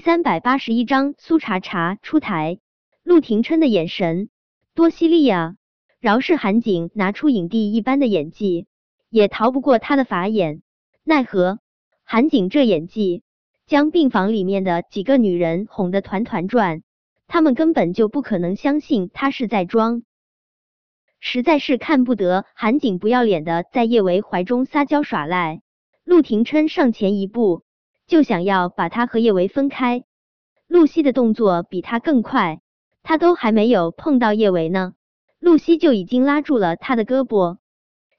三百八十一章苏茶茶出台。陆廷琛的眼神多犀利啊！饶是韩景拿出影帝一般的演技，也逃不过他的法眼。奈何韩景这演技，将病房里面的几个女人哄得团团转，他们根本就不可能相信他是在装。实在是看不得韩景不要脸的在叶维怀中撒娇耍赖。陆廷琛上前一步，就想要把他和叶维分开。露西的动作比他更快。他都还没有碰到叶维呢，露西就已经拉住了他的胳膊。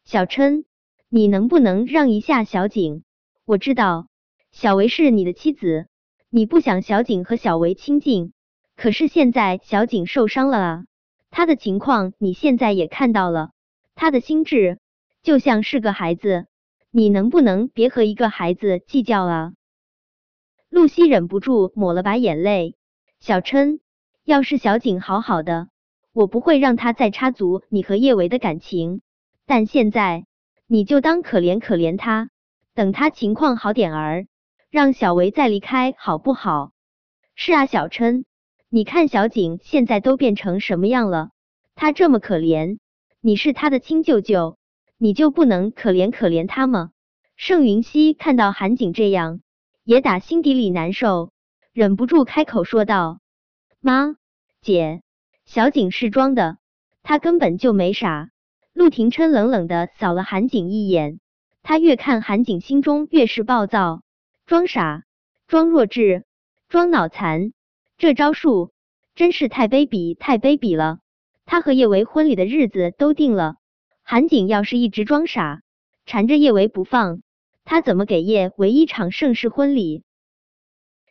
小琛，你能不能让一下小景？我知道小维是你的妻子，你不想小景和小维亲近，可是现在小景受伤了啊，他的情况你现在也看到了，他的心智就像是个孩子，你能不能别和一个孩子计较啊？露西忍不住抹了把眼泪，小琛。要是小景好好的，我不会让他再插足你和叶维的感情。但现在你就当可怜可怜他，等他情况好点儿，让小维再离开好不好？是啊，小琛，你看小景现在都变成什么样了？他这么可怜，你是他的亲舅舅，你就不能可怜可怜他吗？盛云熙看到韩景这样，也打心底里难受，忍不住开口说道。妈，姐，小景是装的，他根本就没傻。陆廷琛冷冷的扫了韩景一眼，他越看韩景心中越是暴躁，装傻，装弱智，装脑残，这招数真是太卑鄙，太卑鄙了。他和叶维婚礼的日子都定了，韩景要是一直装傻，缠着叶维不放，他怎么给叶维一场盛世婚礼？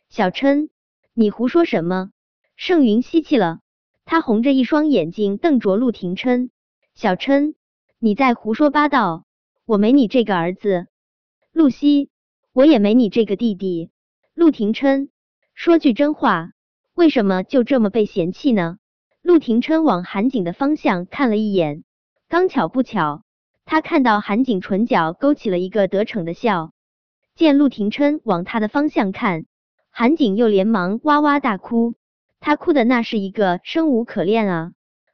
小琛，你胡说什么？盛云吸气了，他红着一双眼睛瞪着陆廷琛：“小琛，你在胡说八道！我没你这个儿子，露西，我也没你这个弟弟。”陆廷琛说句真话，为什么就这么被嫌弃呢？陆廷琛往韩景的方向看了一眼，刚巧不巧，他看到韩景唇角勾起了一个得逞的笑。见陆廷琛往他的方向看，韩景又连忙哇哇大哭。他哭的那是一个生无可恋啊，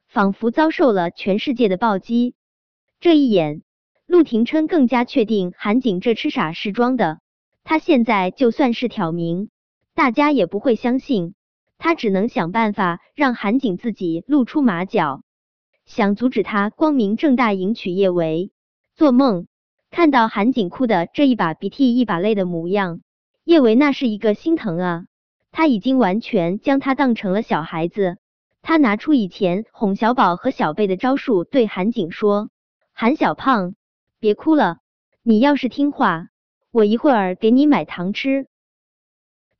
仿佛遭受了全世界的暴击。这一眼，陆廷琛更加确定韩景这痴傻是装的。他现在就算是挑明，大家也不会相信。他只能想办法让韩景自己露出马脚，想阻止他光明正大迎娶叶维。做梦看到韩景哭的这一把鼻涕一把泪的模样，叶维那是一个心疼啊。他已经完全将他当成了小孩子，他拿出以前哄小宝和小贝的招数，对韩景说：“韩小胖，别哭了，你要是听话，我一会儿给你买糖吃。”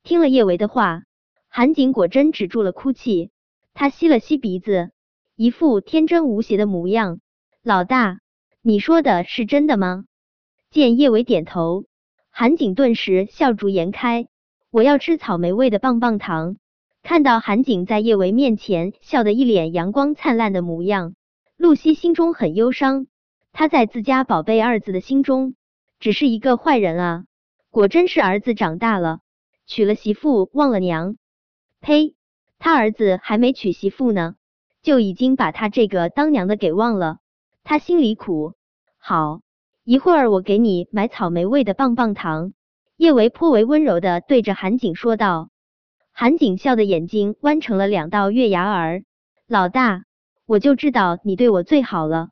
听了叶维的话，韩景果真止住了哭泣，他吸了吸鼻子，一副天真无邪的模样：“老大，你说的是真的吗？”见叶维点头，韩景顿时笑逐颜开。我要吃草莓味的棒棒糖。看到韩景在叶维面前笑得一脸阳光灿烂的模样，露西心中很忧伤。他在自家宝贝二子的心中，只是一个坏人啊！果真是儿子长大了，娶了媳妇忘了娘。呸！他儿子还没娶媳妇呢，就已经把他这个当娘的给忘了。他心里苦。好，一会儿我给你买草莓味的棒棒糖。叶维颇为温柔的对着韩景说道，韩景笑的眼睛弯成了两道月牙儿。老大，我就知道你对我最好了。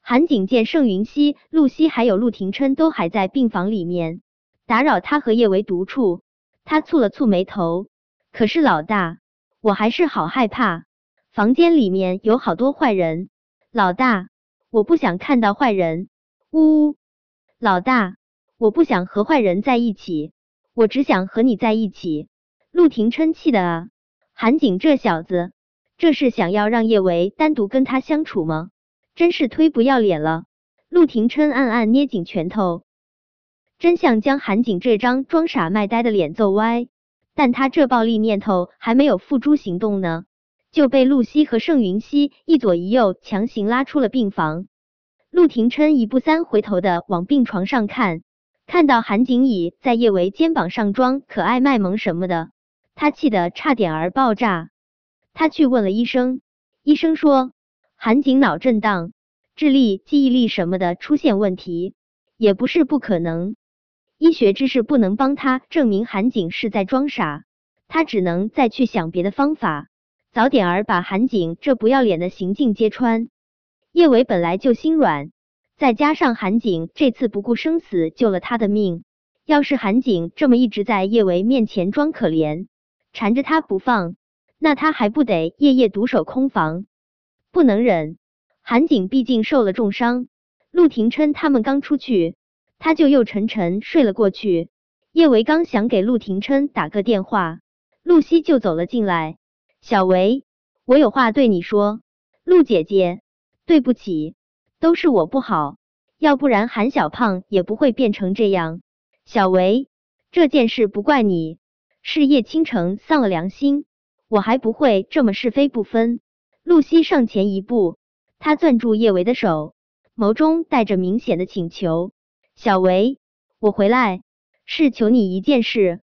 韩景见盛云熙、陆西还有陆廷琛都还在病房里面，打扰他和叶维独处，他蹙了蹙眉头。可是老大，我还是好害怕，房间里面有好多坏人。老大，我不想看到坏人。呜呜，老大。我不想和坏人在一起，我只想和你在一起。陆廷琛气的啊，韩景这小子，这是想要让叶维单独跟他相处吗？真是忒不要脸了。陆廷琛暗暗捏紧拳头，真想将韩景这张装傻卖呆的脸揍歪。但他这暴力念头还没有付诸行动呢，就被露西和盛云熙一左一右强行拉出了病房。陆廷琛一步三回头的往病床上看。看到韩景乙在叶维肩膀上装可爱卖萌什么的，他气得差点儿爆炸。他去问了医生，医生说韩景脑震荡，智力、记忆力什么的出现问题也不是不可能。医学知识不能帮他证明韩景是在装傻，他只能再去想别的方法，早点儿把韩景这不要脸的行径揭穿。叶维本来就心软，再加上韩景这次不顾生死救了他的命，要是韩景这么一直在叶维面前装可怜，缠着他不放。那他还不得夜夜独守空房？不能忍。韩景毕竟受了重伤，陆廷琛他们刚出去，他就又沉沉睡了过去。叶维刚想给陆廷琛打个电话，陆西就走了进来。小维，我有话对你说。陆姐姐，对不起，都是我不好，要不然韩小胖也不会变成这样。小维，这件事不怪你，是叶倾城丧了良心。我还不会这么是非不分。露西上前一步，她攥住叶维的手，眸中带着明显的请求：“小维，我回来是求你一件事。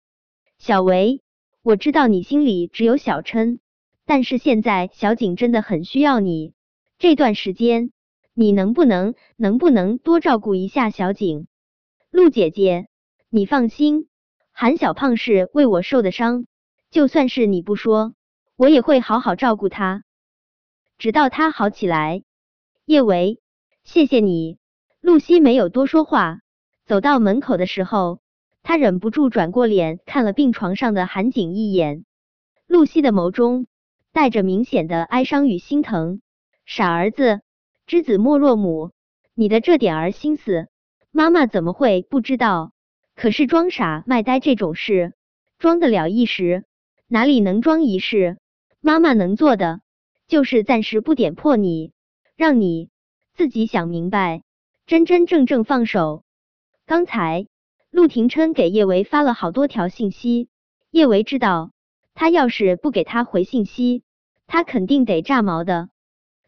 小维，我知道你心里只有小琛，但是现在小景真的很需要你。这段时间，你能不能能不能多照顾一下小景？陆姐姐，你放心，韩小胖是为我受的伤，就算是你不说。”我也会好好照顾他，直到他好起来。叶维，谢谢你。露西没有多说话，走到门口的时候，她忍不住转过脸看了病床上的韩景一眼。露西的眸中带着明显的哀伤与心疼。傻儿子，知子莫若母，你的这点儿心思，妈妈怎么会不知道？可是装傻卖呆这种事，装得了一时，哪里能装一世？妈妈能做的就是暂时不点破你，让你自己想明白，真真正正放手。刚才陆廷琛给叶维发了好多条信息，叶维知道他要是不给他回信息，他肯定得炸毛的。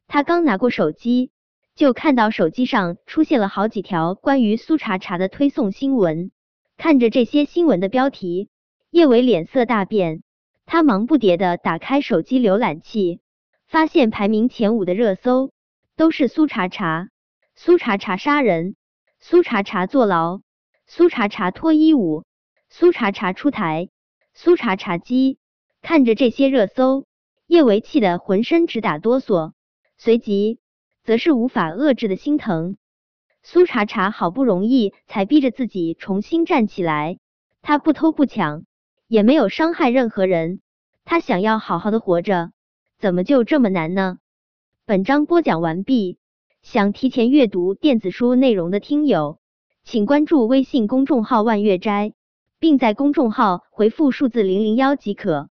他刚拿过手机，就看到手机上出现了好几条关于苏茶茶的推送新闻。看着这些新闻的标题，叶伟脸色大变。他忙不迭的打开手机浏览器，发现排名前五的热搜都是苏茶茶、苏茶茶杀人、苏茶茶坐牢、苏茶茶脱衣舞、苏茶茶出台、苏茶茶鸡。看着这些热搜，叶维气得浑身直打哆嗦，随即则是无法遏制的心疼。苏茶茶好不容易才逼着自己重新站起来，他不偷不抢。也没有伤害任何人，他想要好好的活着，怎么就这么难呢？本章播讲完毕，想提前阅读电子书内容的听友，请关注微信公众号万月斋，并在公众号回复数字零零幺即可。